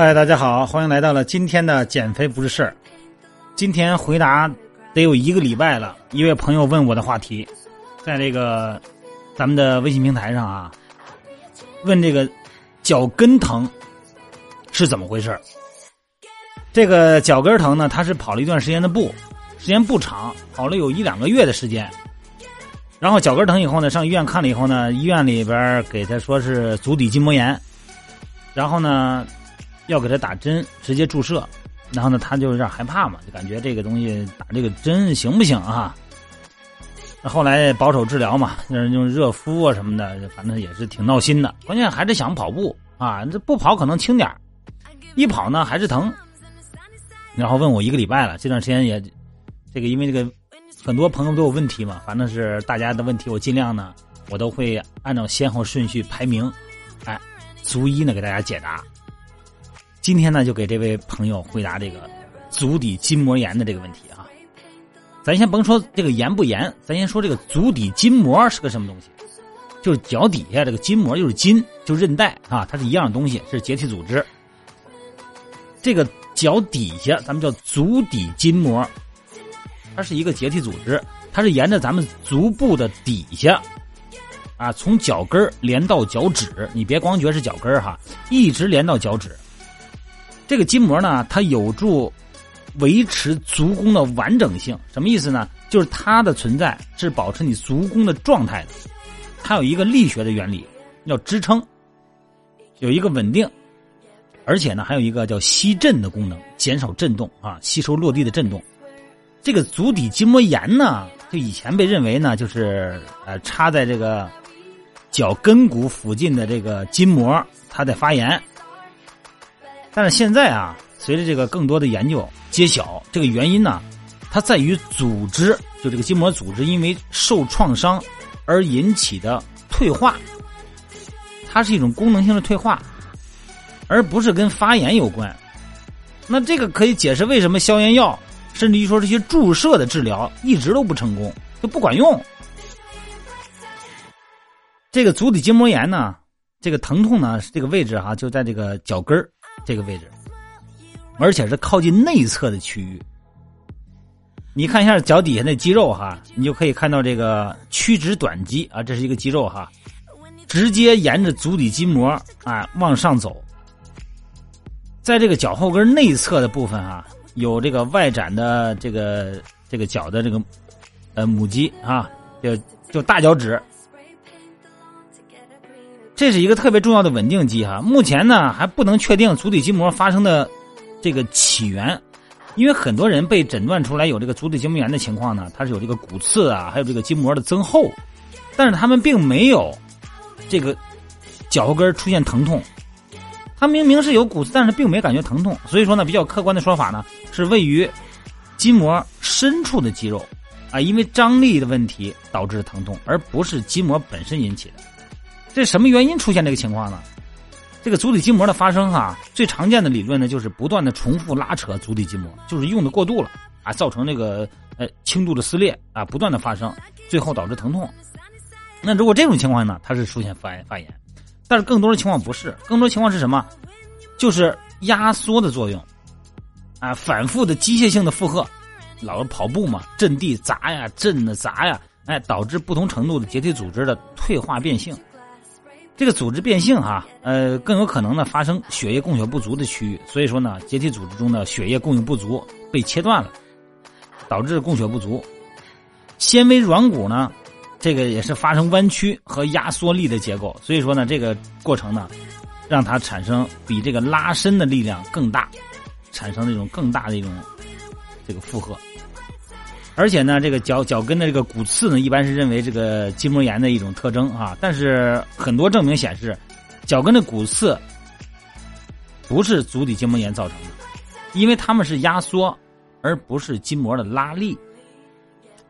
嗨，大家好，欢迎来到了今天的减肥不是事儿。今天回答得有一个礼拜了，一位朋友问我的话题，在这个咱们的微信平台上啊，问这个脚跟疼是怎么回事儿这个脚跟疼呢，他是跑了一段时间的步，时间不长，跑了有一两个月的时间。然后脚跟疼以后呢，上医院看了以后呢，医院里边给他说是足底筋膜炎，然后呢。要给他打针，直接注射，然后呢，他就有点害怕嘛，就感觉这个东西打这个针行不行啊？那后来保守治疗嘛，就是用热敷啊什么的，反正也是挺闹心的。关键还是想跑步啊，这不跑可能轻点一跑呢还是疼。然后问我一个礼拜了，这段时间也，这个因为这个很多朋友都有问题嘛，反正是大家的问题，我尽量呢，我都会按照先后顺序排名，哎，逐一呢给大家解答。今天呢，就给这位朋友回答这个足底筋膜炎的这个问题啊。咱先甭说这个炎不炎，咱先说这个足底筋膜是个什么东西？就是脚底下这个筋膜，就是筋，就韧带啊，它是一样东西，是结缔组织。这个脚底下，咱们叫足底筋膜，它是一个结缔组织，它是沿着咱们足部的底下啊，从脚跟连到脚趾，你别光觉得是脚跟哈，一直连到脚趾。这个筋膜呢，它有助维持足弓的完整性。什么意思呢？就是它的存在是保持你足弓的状态的。它有一个力学的原理，要支撑，有一个稳定，而且呢，还有一个叫吸震的功能，减少震动啊，吸收落地的震动。这个足底筋膜炎呢，就以前被认为呢，就是呃插在这个脚跟骨附近的这个筋膜，它在发炎。但是现在啊，随着这个更多的研究揭晓，这个原因呢，它在于组织，就这个筋膜组织因为受创伤而引起的退化，它是一种功能性的退化，而不是跟发炎有关。那这个可以解释为什么消炎药，甚至于说这些注射的治疗一直都不成功，就不管用。这个足底筋膜炎呢，这个疼痛呢，这个位置哈，就在这个脚跟儿。这个位置，而且是靠近内侧的区域。你看一下脚底下那肌肉哈，你就可以看到这个屈指短肌啊，这是一个肌肉哈，直接沿着足底筋膜啊往上走。在这个脚后跟内侧的部分啊，有这个外展的这个这个脚的这个呃母肌啊，就就大脚趾。这是一个特别重要的稳定肌哈，目前呢还不能确定足底筋膜发生的这个起源，因为很多人被诊断出来有这个足底筋膜炎的情况呢，它是有这个骨刺啊，还有这个筋膜的增厚，但是他们并没有这个脚后跟出现疼痛，他明明是有骨刺，但是并没感觉疼痛，所以说呢，比较客观的说法呢是位于筋膜深处的肌肉啊，因为张力的问题导致疼痛，而不是筋膜本身引起的。这什么原因出现这个情况呢？这个足底筋膜的发生哈，最常见的理论呢，就是不断的重复拉扯足底筋膜，就是用的过度了啊，造成这个呃轻度的撕裂啊，不断的发生，最后导致疼痛。那如果这种情况呢，它是出现发发炎，但是更多的情况不是，更多情况是什么？就是压缩的作用啊，反复的机械性的负荷，老是跑步嘛，震地砸呀，震的砸呀，哎，导致不同程度的结缔组织的退化变性。这个组织变性哈，呃，更有可能呢发生血液供血不足的区域，所以说呢，结缔组织中的血液供应不足被切断了，导致供血不足。纤维软骨呢，这个也是发生弯曲和压缩力的结构，所以说呢，这个过程呢，让它产生比这个拉伸的力量更大，产生这种更大的一种这个负荷。而且呢，这个脚脚跟的这个骨刺呢，一般是认为这个筋膜炎的一种特征啊。但是很多证明显示，脚跟的骨刺不是足底筋膜炎造成的，因为它们是压缩，而不是筋膜的拉力。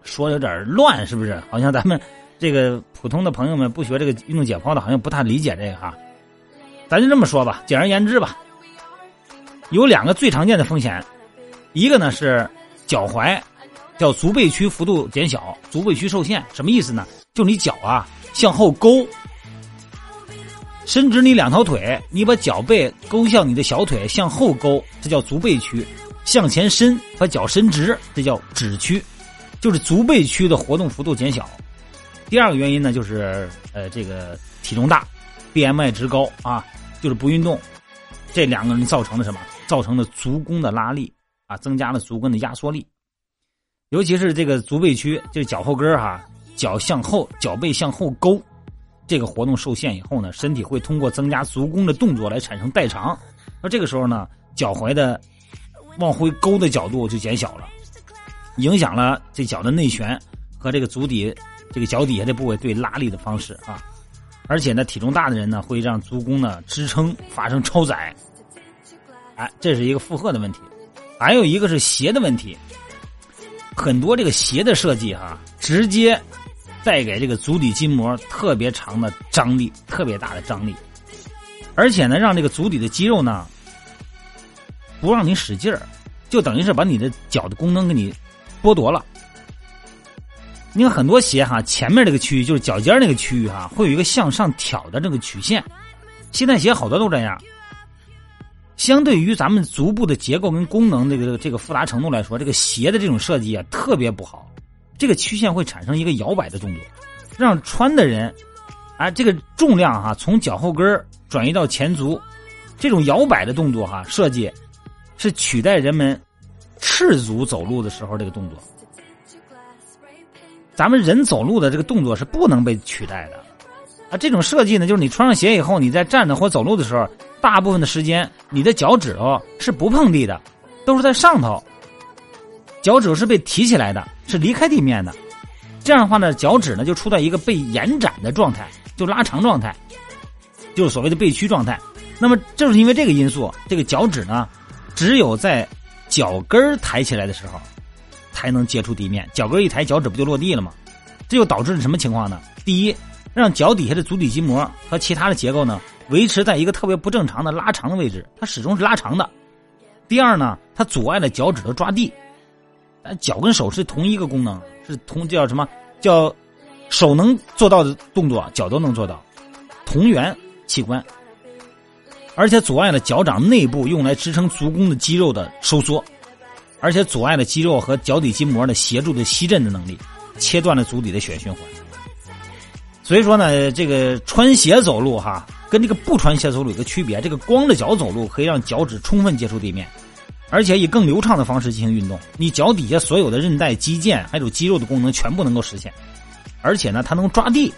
说有点乱，是不是？好像咱们这个普通的朋友们不学这个运动解剖的，好像不太理解这个哈。咱就这么说吧，简而言之吧，有两个最常见的风险，一个呢是脚踝。叫足背屈幅度减小，足背屈受限，什么意思呢？就你脚啊向后勾，伸直你两条腿，你把脚背勾向你的小腿，向后勾，这叫足背屈；向前伸，把脚伸直，这叫趾屈，就是足背屈的活动幅度减小。第二个原因呢，就是呃，这个体重大，BMI 值高啊，就是不运动，这两个人造成的什么？造成了足弓的拉力啊，增加了足弓的压缩力，尤其是这个足背屈，就是脚后跟哈，脚向后，脚背向后勾。这个活动受限以后呢，身体会通过增加足弓的动作来产生代偿，那这个时候呢，脚踝的往回勾的角度就减小了，影响了这脚的内旋和这个足底这个脚底下这部位对拉力的方式啊，而且呢，体重大的人呢会让足弓呢支撑发生超载，哎，这是一个负荷的问题，还有一个是鞋的问题，很多这个鞋的设计哈，直接。带给这个足底筋膜特别长的张力，特别大的张力，而且呢，让这个足底的肌肉呢不让你使劲儿，就等于是把你的脚的功能给你剥夺了。你看很多鞋哈，前面这个区域就是脚尖那个区域哈，会有一个向上挑的这个曲线。现在鞋好多都这样。相对于咱们足部的结构跟功能这个这个复杂程度来说，这个鞋的这种设计啊特别不好。这个曲线会产生一个摇摆的动作，让穿的人，啊，这个重量哈从脚后跟转移到前足，这种摇摆的动作哈设计，是取代人们赤足走路的时候这个动作。咱们人走路的这个动作是不能被取代的，啊，这种设计呢，就是你穿上鞋以后，你在站着或走路的时候，大部分的时间你的脚趾头是不碰地的，都是在上头。脚趾头是被提起来的，是离开地面的，这样的话呢，脚趾呢就处在一个被延展的状态，就拉长状态，就是所谓的背屈状态。那么正是因为这个因素，这个脚趾呢，只有在脚跟抬起来的时候，才能接触地面。脚跟一抬，脚趾不就落地了吗？这就导致了什么情况呢？第一，让脚底下的足底筋膜和其他的结构呢，维持在一个特别不正常的拉长的位置，它始终是拉长的。第二呢，它阻碍了脚趾头抓地。但脚跟手是同一个功能，是同叫什么？叫手能做到的动作，脚都能做到，同源器官，而且阻碍了脚掌内部用来支撑足弓的肌肉的收缩，而且阻碍了肌肉和脚底筋膜的协助的吸震的能力，切断了足底的血液循环。所以说呢，这个穿鞋走路哈，跟这个不穿鞋走路有个区别，这个光着脚走路可以让脚趾充分接触地面。而且以更流畅的方式进行运动，你脚底下所有的韧带、肌腱还有肌肉的功能全部能够实现，而且呢，它能抓地。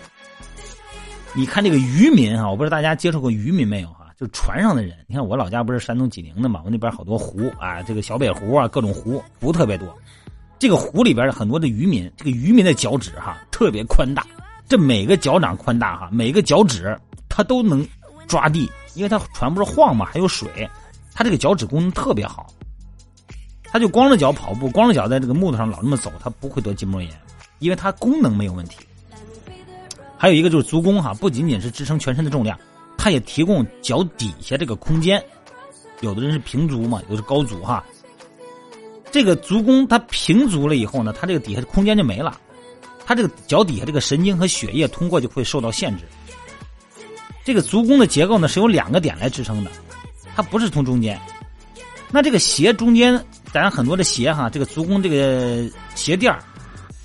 你看这个渔民哈，我不知道大家接触过渔民没有哈？就船上的人，你看我老家不是山东济宁的嘛，我那边好多湖啊，这个小北湖啊，各种湖湖特别多。这个湖里边的很多的渔民，这个渔民的脚趾哈特别宽大，这每个脚掌宽大哈，每个脚趾它都能抓地，因为它船不是晃嘛，还有水，它这个脚趾功能特别好。他就光着脚跑步，光着脚在这个木头上老那么走，他不会得筋膜炎，因为它功能没有问题。还有一个就是足弓哈，不仅仅是支撑全身的重量，它也提供脚底下这个空间。有的人是平足嘛，有的是高足哈。这个足弓它平足了以后呢，它这个底下的空间就没了，它这个脚底下这个神经和血液通过就会受到限制。这个足弓的结构呢是由两个点来支撑的，它不是从中间。那这个鞋中间。咱很多的鞋哈，这个足弓这个鞋垫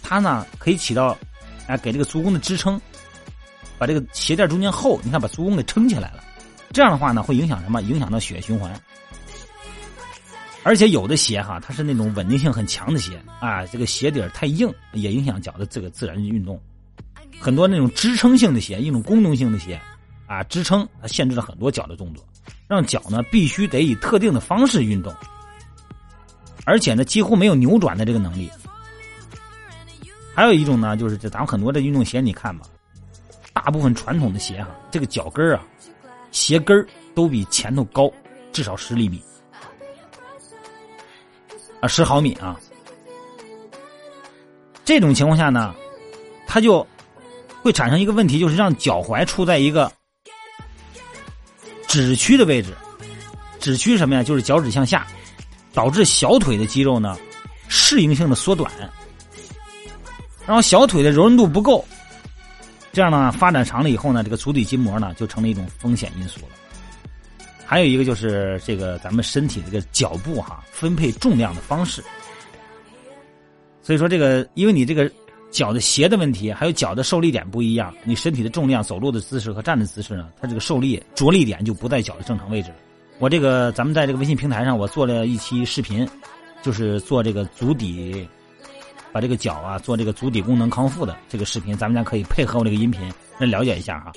它呢可以起到，哎，给这个足弓的支撑，把这个鞋垫中间厚，你看把足弓给撑起来了。这样的话呢，会影响什么？影响到血液循环。而且有的鞋哈，它是那种稳定性很强的鞋啊，这个鞋底太硬，也影响脚的这个自然运动。很多那种支撑性的鞋，一种功能性的鞋啊，支撑它限制了很多脚的动作，让脚呢必须得以特定的方式运动。而且呢，几乎没有扭转的这个能力。还有一种呢，就是这咱们很多的运动鞋，你看吧，大部分传统的鞋哈，这个脚跟啊，鞋跟都比前头高至少十厘米啊，十毫米啊。这种情况下呢，它就会产生一个问题，就是让脚踝处在一个趾屈的位置。趾屈什么呀？就是脚趾向下。导致小腿的肌肉呢适应性的缩短，然后小腿的柔韧度不够，这样呢，发展长了以后呢，这个足底筋膜呢就成了一种风险因素了。还有一个就是这个咱们身体这个脚部哈分配重量的方式。所以说这个，因为你这个脚的鞋的问题，还有脚的受力点不一样，你身体的重量、走路的姿势和站的姿势呢，它这个受力着力点就不在脚的正常位置了。我这个咱们在这个微信平台上，我做了一期视频，就是做这个足底。把这个脚啊做这个足底功能康复的这个视频，咱们家可以配合我这个音频来了解一下哈。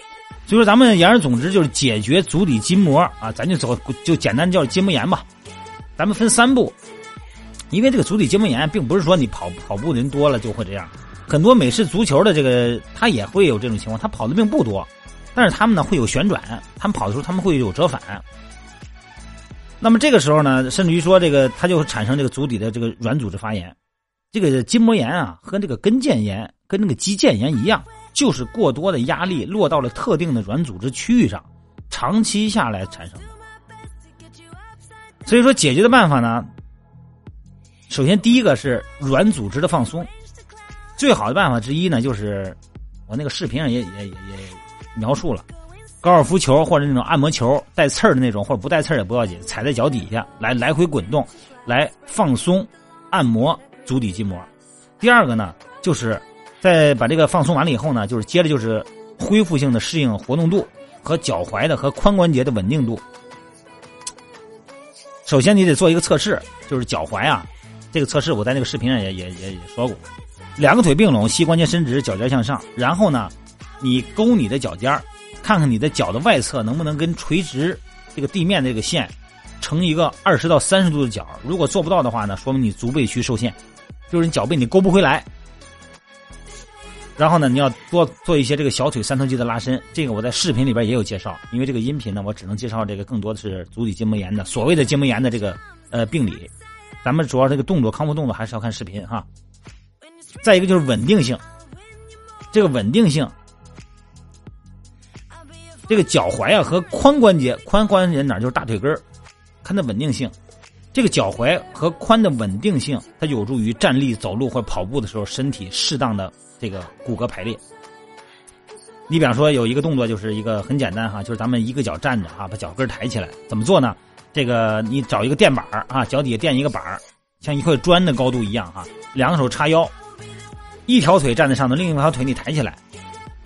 所以说，咱们言而总之就是解决足底筋膜啊，咱就走就简单叫筋膜炎吧。咱们分三步，因为这个足底筋膜炎并不是说你跑跑步的人多了就会这样，很多美式足球的这个他也会有这种情况，他跑的并不多，但是他们呢会有旋转，他们跑的时候他们会有折返。那么这个时候呢，甚至于说这个它就会产生这个足底的这个软组织发炎。这个筋膜炎啊，和这个跟腱炎、跟那个肌腱炎一样，就是过多的压力落到了特定的软组织区域上，长期下来产生的。所以说，解决的办法呢，首先第一个是软组织的放松。最好的办法之一呢，就是我那个视频上也也也也描述了，高尔夫球或者那种按摩球带刺儿的那种，或者不带刺儿也不要紧，踩在脚底下来来回滚动，来放松按摩。足底筋膜，第二个呢，就是再把这个放松完了以后呢，就是接着就是恢复性的适应活动度和脚踝的和髋关节的稳定度。首先你得做一个测试，就是脚踝啊，这个测试我在那个视频上也也也也说过，两个腿并拢，膝关节伸直，脚尖向上，然后呢，你勾你的脚尖看看你的脚的外侧能不能跟垂直这个地面这个线成一个二十到三十度的角，如果做不到的话呢，说明你足背屈受限。就是你脚背你勾不回来，然后呢，你要多做一些这个小腿三头肌的拉伸。这个我在视频里边也有介绍，因为这个音频呢，我只能介绍这个更多的是足底筋膜炎的所谓的筋膜炎的这个呃病理。咱们主要这个动作康复动作还是要看视频哈。再一个就是稳定性，这个稳定性，这个脚踝啊和髋关节，髋关节哪就是大腿根儿看它稳定性。这个脚踝和髋的稳定性，它有助于站立、走路或跑步的时候身体适当的这个骨骼排列。你比方说有一个动作，就是一个很简单哈，就是咱们一个脚站着啊，把脚跟抬起来，怎么做呢？这个你找一个垫板啊，脚底下垫一个板像一块砖的高度一样哈，两个手叉腰，一条腿站在上头，另一条腿你抬起来，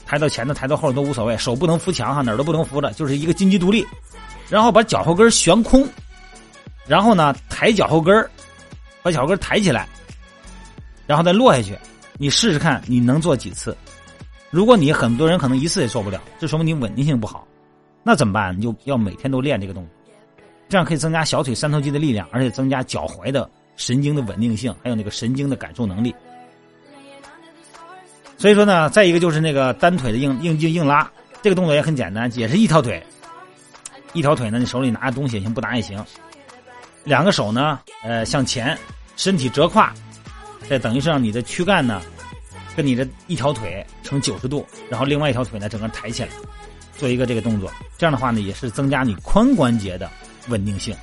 抬到前头，抬到后头都无所谓，手不能扶墙哈，哪儿都不能扶着，就是一个金鸡独立，然后把脚后跟悬空。然后呢，抬脚后跟把脚后跟抬起来，然后再落下去。你试试看，你能做几次？如果你很多人可能一次也做不了，这说明你稳定性不好。那怎么办？你就要每天都练这个动作，这样可以增加小腿三头肌的力量，而且增加脚踝的神经的稳定性，还有那个神经的感受能力。所以说呢，再一个就是那个单腿的硬硬硬硬拉，这个动作也很简单，也是一条腿，一条腿呢，你手里拿着东西也行，不拿也行。两个手呢，呃，向前，身体折胯，再等于是让你的躯干呢，跟你的一条腿成九十度，然后另外一条腿呢，整个抬起来，做一个这个动作。这样的话呢，也是增加你髋关节的稳定性。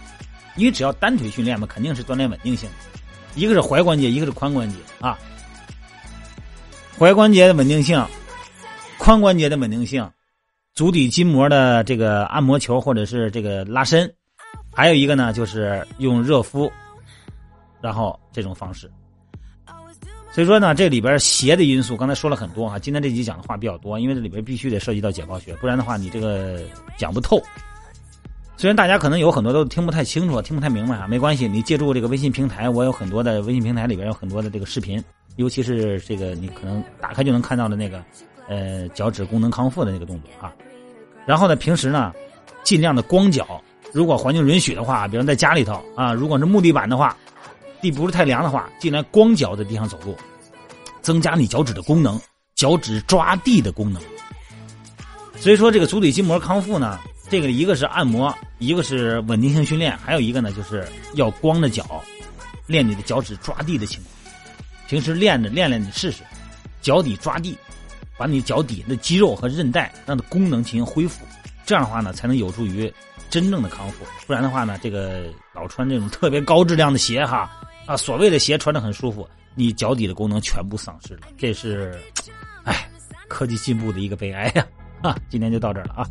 因为只要单腿训练嘛，肯定是锻炼稳定性。一个是踝关节，一个是髋关节啊。踝关节的稳定性，髋关节的稳定性，足底筋膜的这个按摩球或者是这个拉伸。还有一个呢，就是用热敷，然后这种方式。所以说呢，这里边邪的因素，刚才说了很多哈。今天这集讲的话比较多，因为这里边必须得涉及到解剖学，不然的话你这个讲不透。虽然大家可能有很多都听不太清楚、听不太明白啊，没关系，你借助这个微信平台，我有很多的微信平台里边有很多的这个视频，尤其是这个你可能打开就能看到的那个呃脚趾功能康复的那个动作啊。然后呢，平时呢尽量的光脚。如果环境允许的话，比如在家里头啊，如果是木地板的话，地不是太凉的话，尽量光脚在地上走路，增加你脚趾的功能，脚趾抓地的功能。所以说，这个足底筋膜康复呢，这个一个是按摩，一个是稳定性训练，还有一个呢，就是要光着脚练你的脚趾抓地的情况。平时练着练练，你试试脚底抓地，把你脚底的肌肉和韧带让它功能进行恢复，这样的话呢，才能有助于。真正的康复，不然的话呢，这个老穿这种特别高质量的鞋哈，啊，所谓的鞋穿着很舒服，你脚底的功能全部丧失了，这是，哎，科技进步的一个悲哀呀！啊，今天就到这儿了啊。